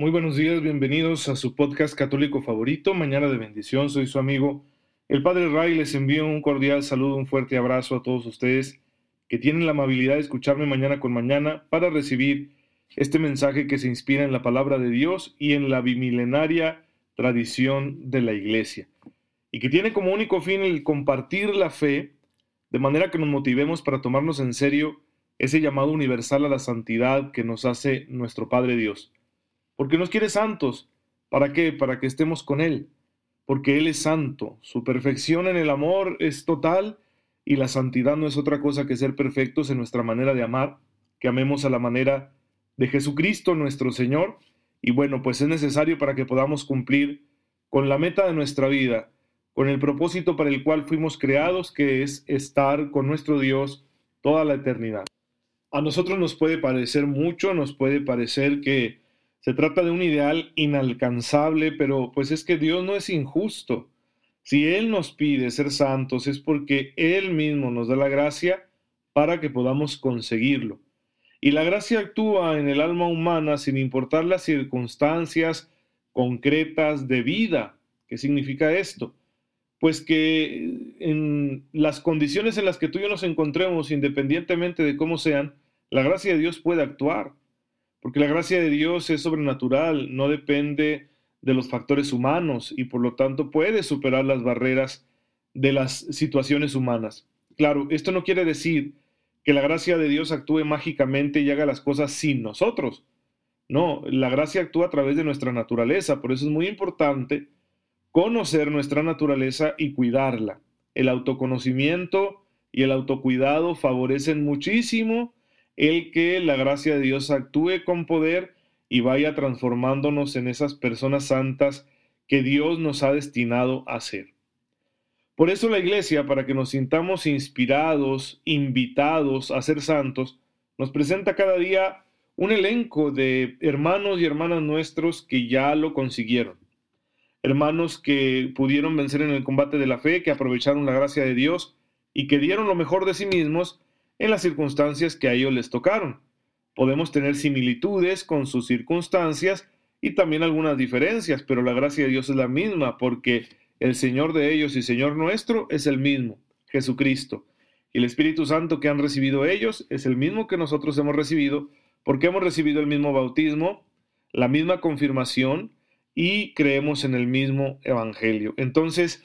Muy buenos días, bienvenidos a su podcast católico favorito, Mañana de Bendición. Soy su amigo, el Padre Ray. Les envío un cordial saludo, un fuerte abrazo a todos ustedes que tienen la amabilidad de escucharme mañana con mañana para recibir este mensaje que se inspira en la palabra de Dios y en la bimilenaria tradición de la Iglesia, y que tiene como único fin el compartir la fe de manera que nos motivemos para tomarnos en serio ese llamado universal a la santidad que nos hace nuestro Padre Dios porque nos quiere santos. ¿Para qué? Para que estemos con Él, porque Él es santo. Su perfección en el amor es total y la santidad no es otra cosa que ser perfectos en nuestra manera de amar, que amemos a la manera de Jesucristo nuestro Señor. Y bueno, pues es necesario para que podamos cumplir con la meta de nuestra vida, con el propósito para el cual fuimos creados, que es estar con nuestro Dios toda la eternidad. A nosotros nos puede parecer mucho, nos puede parecer que se trata de un ideal inalcanzable, pero pues es que Dios no es injusto. Si Él nos pide ser santos es porque Él mismo nos da la gracia para que podamos conseguirlo. Y la gracia actúa en el alma humana sin importar las circunstancias concretas de vida. ¿Qué significa esto? Pues que en las condiciones en las que tú y yo nos encontremos, independientemente de cómo sean, la gracia de Dios puede actuar porque la gracia de Dios es sobrenatural, no depende de los factores humanos y por lo tanto puede superar las barreras de las situaciones humanas. Claro, esto no quiere decir que la gracia de Dios actúe mágicamente y haga las cosas sin nosotros. No, la gracia actúa a través de nuestra naturaleza, por eso es muy importante conocer nuestra naturaleza y cuidarla. El autoconocimiento y el autocuidado favorecen muchísimo el que la gracia de Dios actúe con poder y vaya transformándonos en esas personas santas que Dios nos ha destinado a ser. Por eso la iglesia, para que nos sintamos inspirados, invitados a ser santos, nos presenta cada día un elenco de hermanos y hermanas nuestros que ya lo consiguieron. Hermanos que pudieron vencer en el combate de la fe, que aprovecharon la gracia de Dios y que dieron lo mejor de sí mismos en las circunstancias que a ellos les tocaron. Podemos tener similitudes con sus circunstancias y también algunas diferencias, pero la gracia de Dios es la misma porque el Señor de ellos y Señor nuestro es el mismo, Jesucristo. Y el Espíritu Santo que han recibido ellos es el mismo que nosotros hemos recibido porque hemos recibido el mismo bautismo, la misma confirmación y creemos en el mismo Evangelio. Entonces,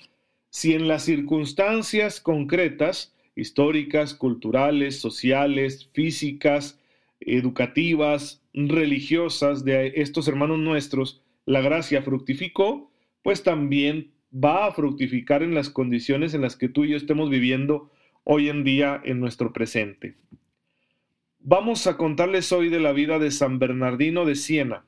si en las circunstancias concretas históricas, culturales, sociales, físicas, educativas, religiosas de estos hermanos nuestros, la gracia fructificó, pues también va a fructificar en las condiciones en las que tú y yo estemos viviendo hoy en día en nuestro presente. Vamos a contarles hoy de la vida de San Bernardino de Siena.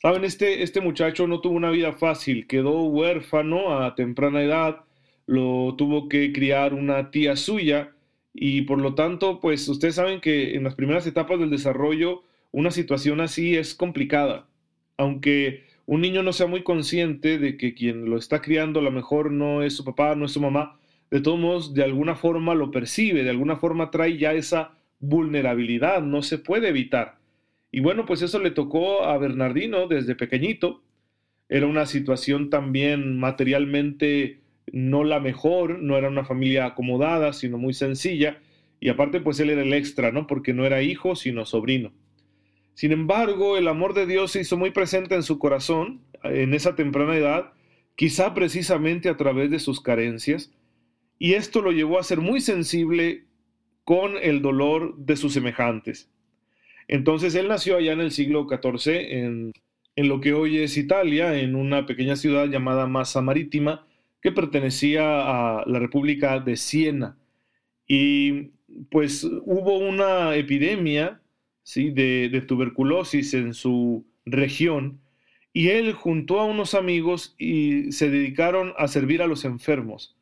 Saben, este, este muchacho no tuvo una vida fácil, quedó huérfano a temprana edad, lo tuvo que criar una tía suya y por lo tanto, pues ustedes saben que en las primeras etapas del desarrollo una situación así es complicada. Aunque un niño no sea muy consciente de que quien lo está criando a lo mejor no es su papá, no es su mamá, de todos modos, de alguna forma lo percibe, de alguna forma trae ya esa vulnerabilidad, no se puede evitar. Y bueno, pues eso le tocó a Bernardino desde pequeñito. Era una situación también materialmente no la mejor, no era una familia acomodada, sino muy sencilla, y aparte pues él era el extra, ¿no? Porque no era hijo, sino sobrino. Sin embargo, el amor de Dios se hizo muy presente en su corazón en esa temprana edad, quizá precisamente a través de sus carencias, y esto lo llevó a ser muy sensible con el dolor de sus semejantes. Entonces él nació allá en el siglo XIV, en, en lo que hoy es Italia, en una pequeña ciudad llamada Massa Marítima, que pertenecía a la República de Siena. Y pues hubo una epidemia ¿sí? de, tuberculosis en su región y él juntó a unos amigos y se dedicaron a servir a los enfermos.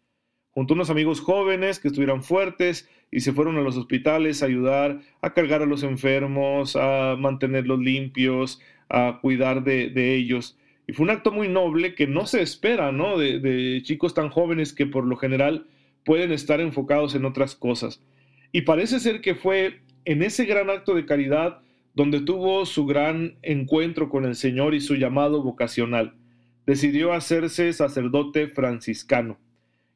Juntó a unos amigos jóvenes que estuvieran fuertes y se fueron a los hospitales a ayudar a cargar a los enfermos, a mantenerlos limpios, a cuidar de, ellos. Y fue un acto muy noble que no se espera, ¿no? De, de chicos tan jóvenes que por lo general pueden estar enfocados en otras cosas. Y parece ser que fue en ese gran acto de caridad donde tuvo su gran encuentro con el Señor y su llamado vocacional. Decidió hacerse sacerdote franciscano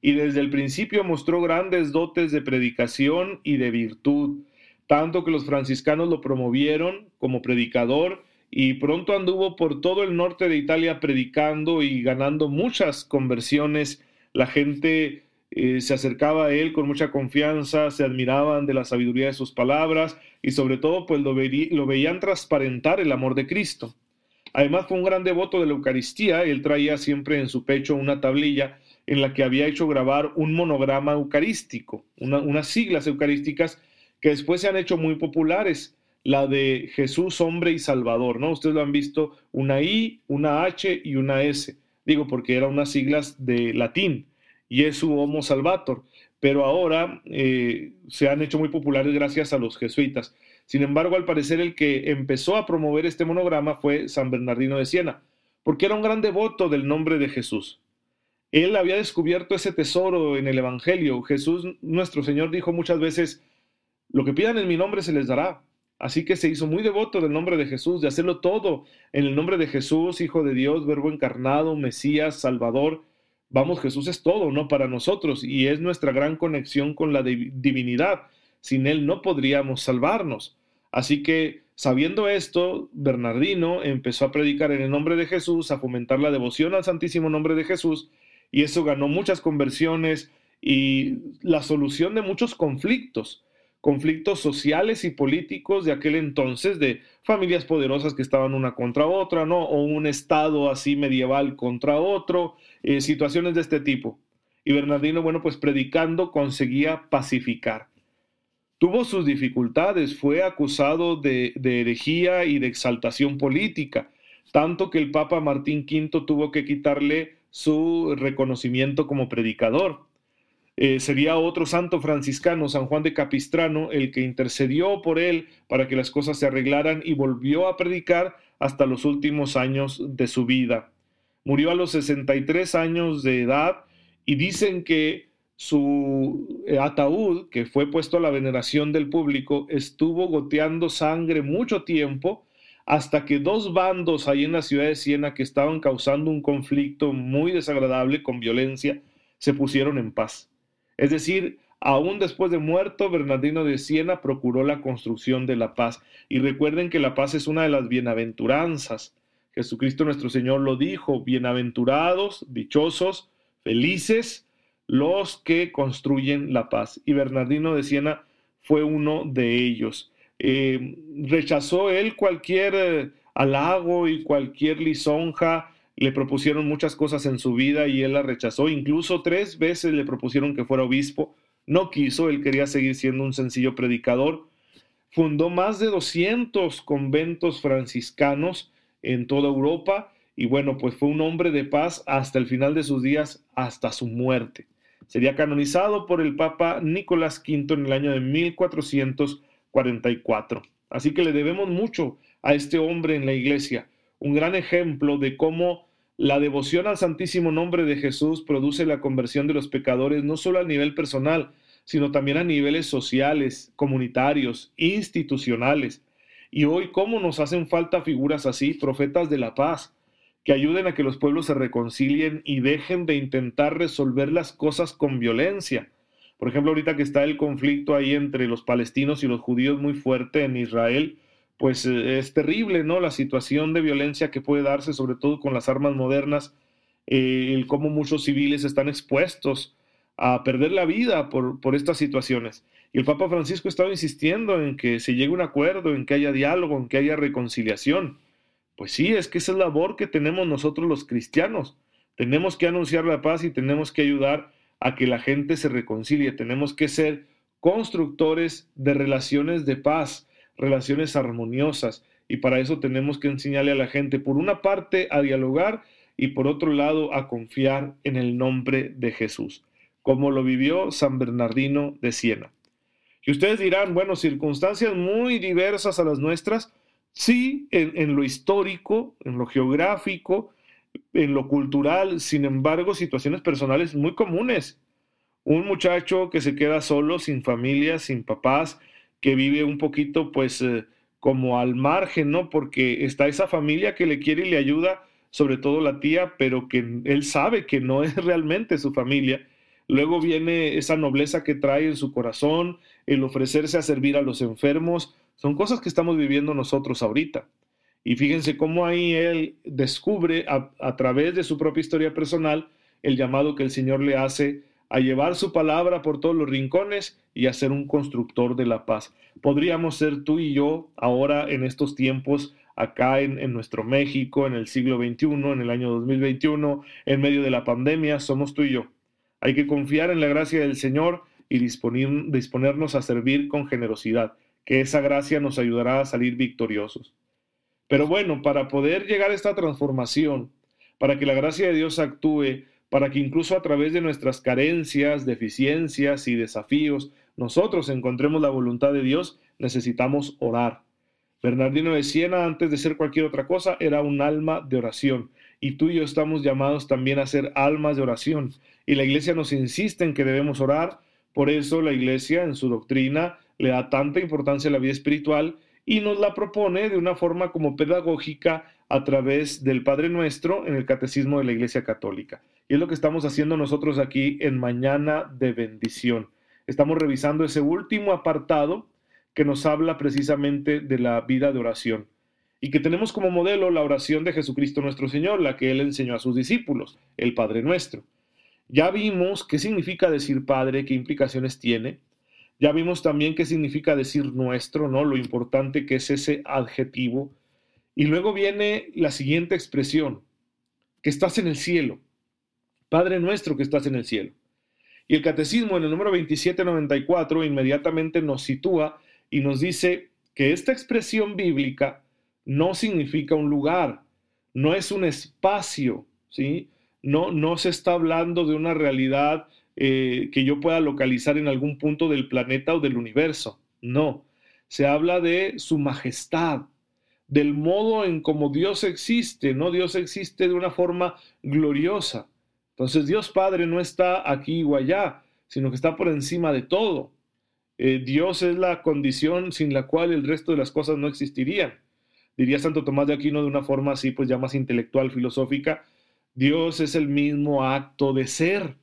y desde el principio mostró grandes dotes de predicación y de virtud, tanto que los franciscanos lo promovieron como predicador y pronto anduvo por todo el norte de Italia predicando y ganando muchas conversiones. La gente eh, se acercaba a él con mucha confianza, se admiraban de la sabiduría de sus palabras y sobre todo pues lo, lo veían transparentar el amor de Cristo. Además fue un gran devoto de la Eucaristía, él traía siempre en su pecho una tablilla en la que había hecho grabar un monograma eucarístico, unas siglas eucarísticas que después se han hecho muy populares, la de Jesús, hombre y Salvador, ¿no? Ustedes lo han visto, una I, una H y una S, digo porque eran unas siglas de latín, Jesu Homo Salvator, pero ahora eh, se han hecho muy populares gracias a los jesuitas. Sin embargo, al parecer el que empezó a promover este monograma fue San Bernardino de Siena, porque era un gran devoto del nombre de Jesús. Él había descubierto ese tesoro en el Evangelio. Jesús, nuestro Señor, dijo muchas veces, lo que pidan en mi nombre se les dará. Así que se hizo muy devoto del nombre de Jesús, de hacerlo todo en el nombre de Jesús, Hijo de Dios, Verbo encarnado, Mesías, Salvador, vamos, Jesús es todo, ¿no? Para nosotros y es nuestra gran conexión con la divinidad. Sin Él no podríamos salvarnos. Así que, sabiendo esto, Bernardino empezó a predicar en el nombre de Jesús, a fomentar la devoción al Santísimo Nombre de Jesús, y eso ganó muchas conversiones y la solución de muchos conflictos conflictos sociales y políticos de aquel entonces, de familias poderosas que estaban una contra otra, ¿no? O un estado así medieval contra otro, eh, situaciones de este tipo. Y Bernardino, bueno, pues predicando conseguía pacificar. Tuvo sus dificultades, fue acusado de, de herejía y de exaltación política, tanto que el Papa Martín V tuvo que quitarle su reconocimiento como predicador. Eh, sería otro santo franciscano, San Juan de Capistrano, el que intercedió por él para que las cosas se arreglaran y volvió a predicar hasta los últimos años de su vida. Murió a los 63 años de edad y dicen que su eh, ataúd, que fue puesto a la veneración del público, estuvo goteando sangre mucho tiempo hasta que dos bandos ahí en la ciudad de Siena que estaban causando un conflicto muy desagradable con violencia, se pusieron en paz. Es decir, aún después de muerto, Bernardino de Siena procuró la construcción de la paz. Y recuerden que la paz es una de las bienaventuranzas. Jesucristo nuestro Señor lo dijo, bienaventurados, dichosos, felices los que construyen la paz. Y Bernardino de Siena fue uno de ellos. Eh, rechazó él cualquier eh, halago y cualquier lisonja le propusieron muchas cosas en su vida y él la rechazó. Incluso tres veces le propusieron que fuera obispo. No quiso, él quería seguir siendo un sencillo predicador. Fundó más de 200 conventos franciscanos en toda Europa y bueno, pues fue un hombre de paz hasta el final de sus días, hasta su muerte. Sería canonizado por el Papa Nicolás V en el año de 1444. Así que le debemos mucho a este hombre en la iglesia, un gran ejemplo de cómo la devoción al Santísimo Nombre de Jesús produce la conversión de los pecadores no solo a nivel personal, sino también a niveles sociales, comunitarios, institucionales. Y hoy, ¿cómo nos hacen falta figuras así, profetas de la paz, que ayuden a que los pueblos se reconcilien y dejen de intentar resolver las cosas con violencia? Por ejemplo, ahorita que está el conflicto ahí entre los palestinos y los judíos muy fuerte en Israel, pues eh, es terrible, ¿no? La situación de violencia que puede darse, sobre todo con las armas modernas, eh, el cómo muchos civiles están expuestos a perder la vida por, por estas situaciones. Y el Papa Francisco estaba insistiendo en que se llegue a un acuerdo, en que haya diálogo, en que haya reconciliación. Pues sí, es que esa es la labor que tenemos nosotros los cristianos. Tenemos que anunciar la paz y tenemos que ayudar a que la gente se reconcilie. Tenemos que ser constructores de relaciones de paz, relaciones armoniosas y para eso tenemos que enseñarle a la gente, por una parte, a dialogar y por otro lado, a confiar en el nombre de Jesús, como lo vivió San Bernardino de Siena. Y ustedes dirán, bueno, circunstancias muy diversas a las nuestras, sí, en, en lo histórico, en lo geográfico, en lo cultural, sin embargo, situaciones personales muy comunes. Un muchacho que se queda solo, sin familia, sin papás, que vive un poquito, pues, eh, como al margen, ¿no? Porque está esa familia que le quiere y le ayuda, sobre todo la tía, pero que él sabe que no es realmente su familia. Luego viene esa nobleza que trae en su corazón, el ofrecerse a servir a los enfermos. Son cosas que estamos viviendo nosotros ahorita. Y fíjense cómo ahí él descubre a, a, través de su propia historia personal el llamado que el Señor le hace a llevar su palabra por todos los rincones y a ser un constructor de la paz. Podríamos ser tú y yo ahora en estos tiempos, acá en, nuestro México, en el siglo XXI, en el año 2021, en medio de la pandemia, somos tú y yo. Hay que confiar en la gracia del Señor y disponer, disponernos a servir con generosidad, que esa gracia nos ayudará a salir victoriosos. Pero bueno, para poder llegar a esta transformación, para que la gracia de Dios actúe, para que incluso a través de nuestras carencias, deficiencias y desafíos nosotros encontremos la voluntad de Dios, necesitamos orar. Bernardino de Siena, antes de ser cualquier otra cosa, era un alma de oración. Y tú y yo estamos llamados también a ser almas de oración. Y la iglesia nos insiste en que debemos orar. Por eso la iglesia en su doctrina le da tanta importancia a la vida espiritual y nos la propone de una forma como pedagógica a través del Padre Nuestro en el Catecismo de la Iglesia Católica. Y es lo que estamos haciendo nosotros aquí en Mañana de Bendición. Estamos revisando ese último apartado que nos habla precisamente de la vida de oración y que tenemos como modelo la oración de Jesucristo nuestro Señor, la que Él enseñó a sus discípulos, el Padre Nuestro. Ya vimos qué significa decir Padre, qué implicaciones tiene, ya vimos también qué significa decir nuestro, ¿no? Lo importante que es ese adjetivo. Y luego viene la siguiente expresión, que estás en el cielo. Padre nuestro que estás en el cielo. Y el catecismo en el número 2794 inmediatamente nos sitúa y nos dice que esta expresión bíblica no significa un lugar, no es un espacio, ¿sí? No, no se está hablando de una realidad eh, que yo pueda localizar en algún punto del planeta o del universo. No, se habla de su majestad, del modo en cómo Dios existe, ¿no? Dios existe de una forma gloriosa. Entonces Dios Padre no está aquí o allá, sino que está por encima de todo. Eh, Dios es la condición sin la cual el resto de las cosas no existirían. Diría Santo Tomás de Aquino de una forma así, pues ya más intelectual, filosófica, Dios es el mismo acto de ser.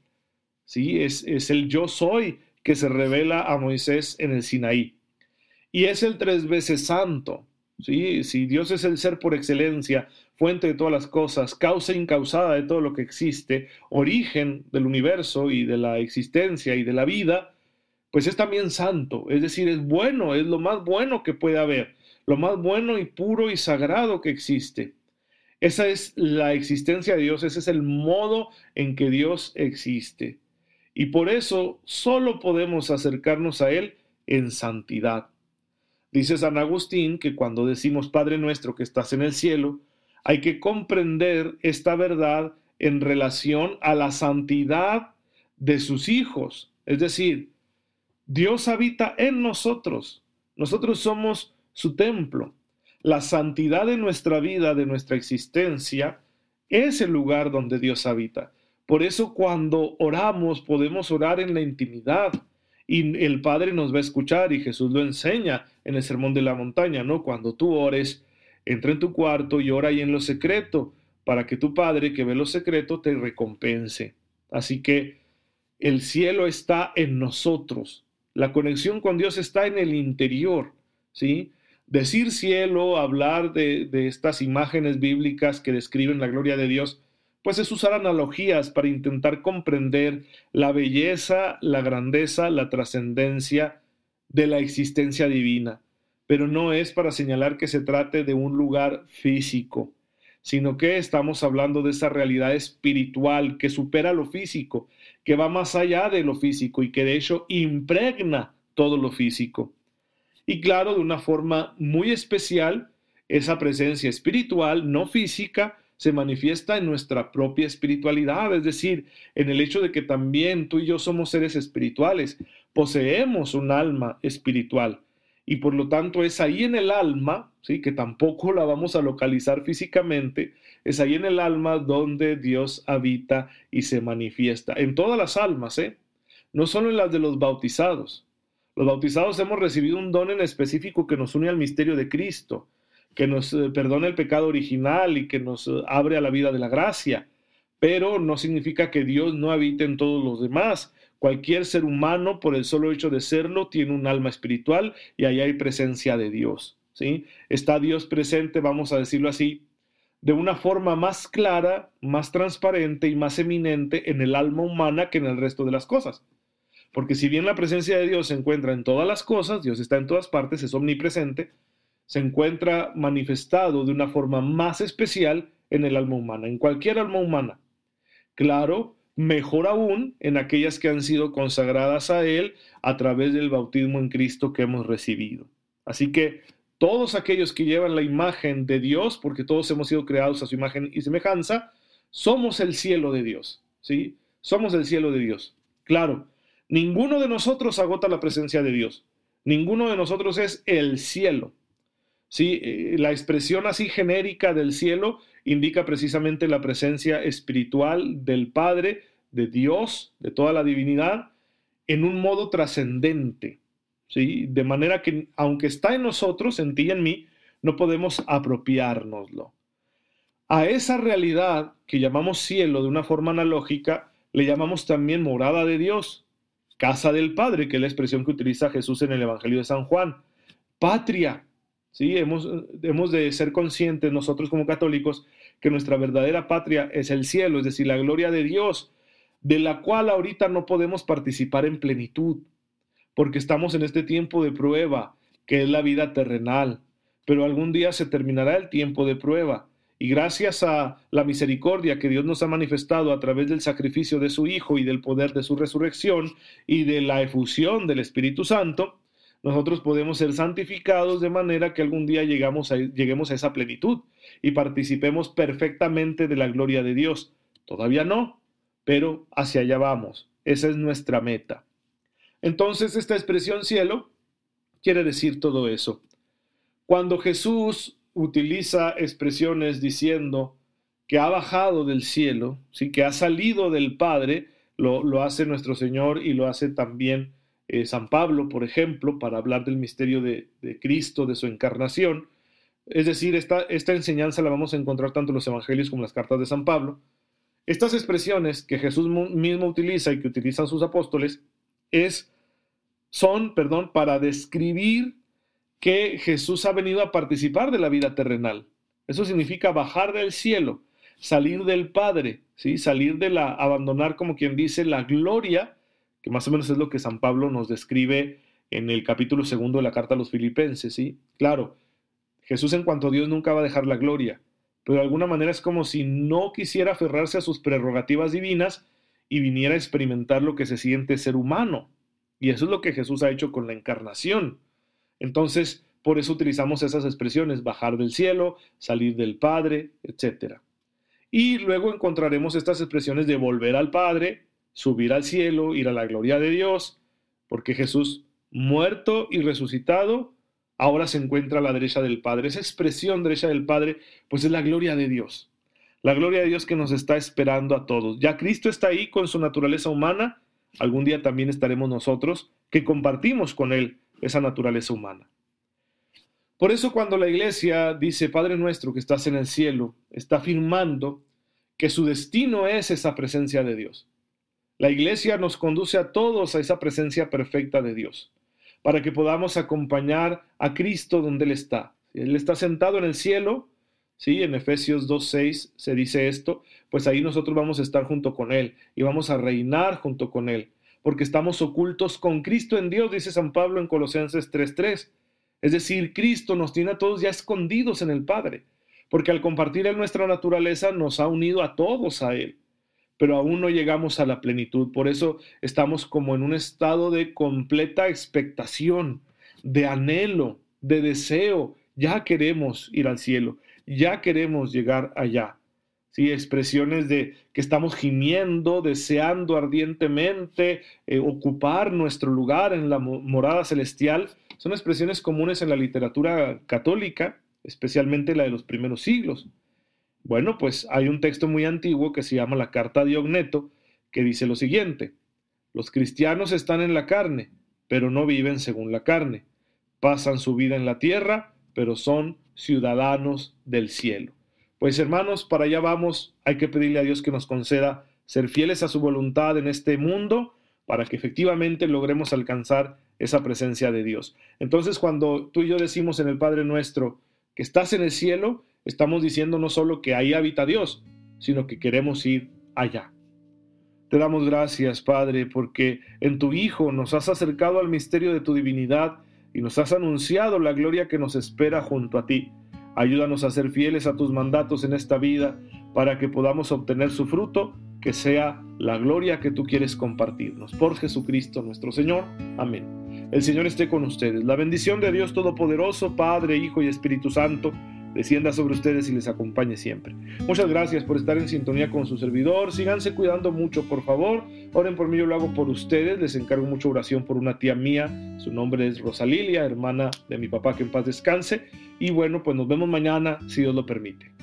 ¿sí? Es, es el yo soy que se revela a Moisés en el Sinaí. Y es el tres veces santo. Si Dios es el ser por excelencia, fuente de todas las cosas, causa incausada de todo lo que existe, origen del universo y de la existencia y de la vida, pues es también santo, es decir, es bueno, es lo más bueno que puede haber, lo más bueno y puro y sagrado que existe. Esa es la existencia de Dios, ese es el modo en que Dios existe y por eso solo podemos acercarnos a Él en santidad. Dice San Agustín que cuando decimos Padre nuestro que estás en el cielo, hay que comprender esta verdad en relación a la santidad de sus hijos. Es decir, Dios habita en nosotros. Nosotros somos su templo. La santidad de nuestra vida, de nuestra existencia, es el lugar donde Dios habita. Por eso cuando oramos podemos orar en la intimidad y el Padre nos va a escuchar y Jesús lo enseña en el Sermón de la Montaña, ¿no? Cuando tú ores, entra en tu cuarto y ora ahí en lo secreto para que tu Padre que ve lo secreto te recompense. Así que el cielo está en nosotros. La conexión con Dios está en el interior, ¿sí? Decir cielo, hablar de, de estas imágenes bíblicas que describen la gloria de Dios, pues es usar analogías para intentar comprender la belleza, la grandeza, la trascendencia de la existencia divina, pero no es para señalar que se trate de un lugar físico, sino que estamos hablando de esa realidad espiritual que supera lo físico, que va más allá de lo físico y que de hecho impregna todo lo físico. Y claro, de una forma muy especial, esa presencia espiritual, no física, se manifiesta en nuestra propia espiritualidad, es decir, en el hecho de que también tú y yo somos seres espirituales, poseemos un alma espiritual y por lo tanto es ahí en el alma, ¿sí? que tampoco la vamos a localizar físicamente, es ahí en el alma donde Dios habita y se manifiesta, en todas las almas, ¿eh? no solo en las de los bautizados. Los bautizados hemos recibido un don en específico que nos une al misterio de Cristo, que nos eh, perdona el pecado original y que nos eh, abre a la vida de la gracia, pero no significa que Dios no habite en todos los demás. Cualquier ser humano, por el solo hecho de serlo, tiene un alma espiritual y ahí hay presencia de Dios. ¿sí? Está Dios presente, vamos a decirlo así, de una forma más clara, más transparente y más eminente en el alma humana que en el resto de las cosas. Porque si bien la presencia de Dios se encuentra en todas las cosas, Dios está en todas partes, es omnipresente, se encuentra manifestado de una forma más especial en el alma humana, en cualquier alma humana. Claro, mejor aún en aquellas que han sido consagradas a Él a través del bautismo en Cristo que hemos recibido. Así que todos aquellos que llevan la imagen de Dios, porque todos hemos sido creados a su imagen y semejanza, somos el cielo de Dios, ¿sí? Somos el cielo de Dios. Claro, ninguno de nosotros agota la presencia de Dios. Ninguno de nosotros es el cielo. ¿Sí? Eh, la expresión así genérica del cielo indica precisamente la presencia espiritual del Padre, de Dios, de toda la divinidad, en un modo trascendente. ¿sí? De manera que, aunque está en nosotros, en ti y en mí, no podemos apropiárnoslo. A esa realidad que llamamos cielo de una forma analógica, le llamamos también morada de Dios, casa del Padre, que es la expresión que utiliza Jesús en el Evangelio de San Juan, patria, ¿sí? Hemos, hemos de ser conscientes nosotros como católicos que nuestra verdadera patria es el cielo, es decir, la gloria de Dios, de la cual ahorita no podemos participar en plenitud, porque estamos en este tiempo de prueba, que es la vida terrenal, pero algún día se terminará el tiempo de prueba. Y gracias a la misericordia que Dios nos ha manifestado a través del sacrificio de su Hijo y del poder de su resurrección y de la efusión del Espíritu Santo, nosotros podemos ser santificados de manera que algún día llegamos lleguemos a esa plenitud y participemos perfectamente de la gloria de Dios. Todavía no, pero hacia allá vamos. Esa es nuestra meta. Entonces, esta expresión cielo quiere decir todo eso. Cuando Jesús utiliza expresiones diciendo que ha bajado del cielo, ¿sí? que ha salido del Padre, lo, lo hace nuestro Señor y lo hace también eh, San Pablo, por ejemplo, para hablar del misterio de, Cristo, de su encarnación. Es decir, esta, enseñanza la vamos a encontrar tanto en los evangelios como en las cartas de San Pablo. Estas expresiones que Jesús mismo utiliza y que utilizan sus apóstoles es, son, para describir que Jesús ha venido a participar de la vida terrenal. Eso significa bajar del cielo, salir del Padre, ¿sí? salir de la, abandonar como quien dice, la gloria más o menos es lo que San Pablo nos describe en el capítulo segundo de la carta a los filipenses, ¿sí? Claro, Jesús en cuanto a Dios nunca va a dejar la gloria, pero de alguna manera es como si no quisiera aferrarse a sus prerrogativas divinas y viniera a experimentar lo que se siente ser humano. Y eso es lo que Jesús ha hecho con la encarnación. Entonces, por eso utilizamos esas expresiones, bajar del cielo, salir del Padre, etc. Y luego encontraremos estas expresiones de volver al Padre, subir al cielo, ir a la gloria de Dios, porque Jesús, muerto y resucitado, ahora se encuentra a la derecha del Padre. Esa expresión derecha del Padre, pues es la gloria de Dios. La gloria de Dios que nos está esperando a todos. Ya Cristo está ahí con su naturaleza humana, algún día también estaremos nosotros, que compartimos con Él esa naturaleza humana. Por eso cuando la iglesia dice, Padre nuestro que estás en el cielo, está afirmando que su destino es esa presencia de Dios. La iglesia nos conduce a todos a esa presencia perfecta de Dios, para que podamos acompañar a Cristo donde Él está. Él está sentado en el cielo, ¿sí? En Efesios 2.6 se dice esto, pues ahí nosotros vamos a estar junto con Él y vamos a reinar junto con Él, porque estamos ocultos con Cristo en Dios, dice San Pablo en Colosenses 3.3. Es decir, Cristo nos tiene a todos ya escondidos en el Padre, porque al compartir en nuestra naturaleza nos ha unido a todos a Él pero aún no llegamos a la plenitud. Por eso estamos como en un estado de completa expectación, de anhelo, de deseo, ya queremos ir al cielo, ya queremos llegar allá. ¿Sí? Expresiones de que estamos gimiendo, deseando ardientemente eh, ocupar nuestro lugar en la morada celestial, son expresiones comunes en la literatura católica, especialmente la de los primeros siglos. Bueno, pues hay un texto muy antiguo que se llama la Carta de Ogneto, que dice lo siguiente, los cristianos están en la carne, pero no viven según la carne, pasan su vida en la tierra, pero son ciudadanos del cielo. Pues hermanos, para allá vamos, hay que pedirle a Dios que nos conceda ser fieles a su voluntad en este mundo para que efectivamente logremos alcanzar esa presencia de Dios. Entonces, cuando tú y yo decimos en el Padre nuestro que estás en el cielo, estamos diciendo no solo que ahí habita Dios, sino que queremos ir allá. Te damos gracias, Padre, porque en tu Hijo nos has acercado al misterio de tu divinidad y nos has anunciado la gloria que nos espera junto a ti. Ayúdanos a ser fieles a tus mandatos en esta vida para que podamos obtener su fruto, que sea la gloria que tú quieres compartirnos. Por Jesucristo nuestro Señor. Amén. El Señor esté con ustedes. La bendición de Dios Todopoderoso, Padre, Hijo y Espíritu Santo, descienda sobre ustedes y les acompañe siempre. Muchas gracias por estar en sintonía con su servidor. Síganse cuidando mucho, por favor. Oren por mí, yo lo hago por ustedes. Les encargo mucha oración por una tía mía. Su nombre es Rosalilia, hermana de mi papá, que en paz descanse. Y bueno, pues nos vemos mañana, si Dios lo permite.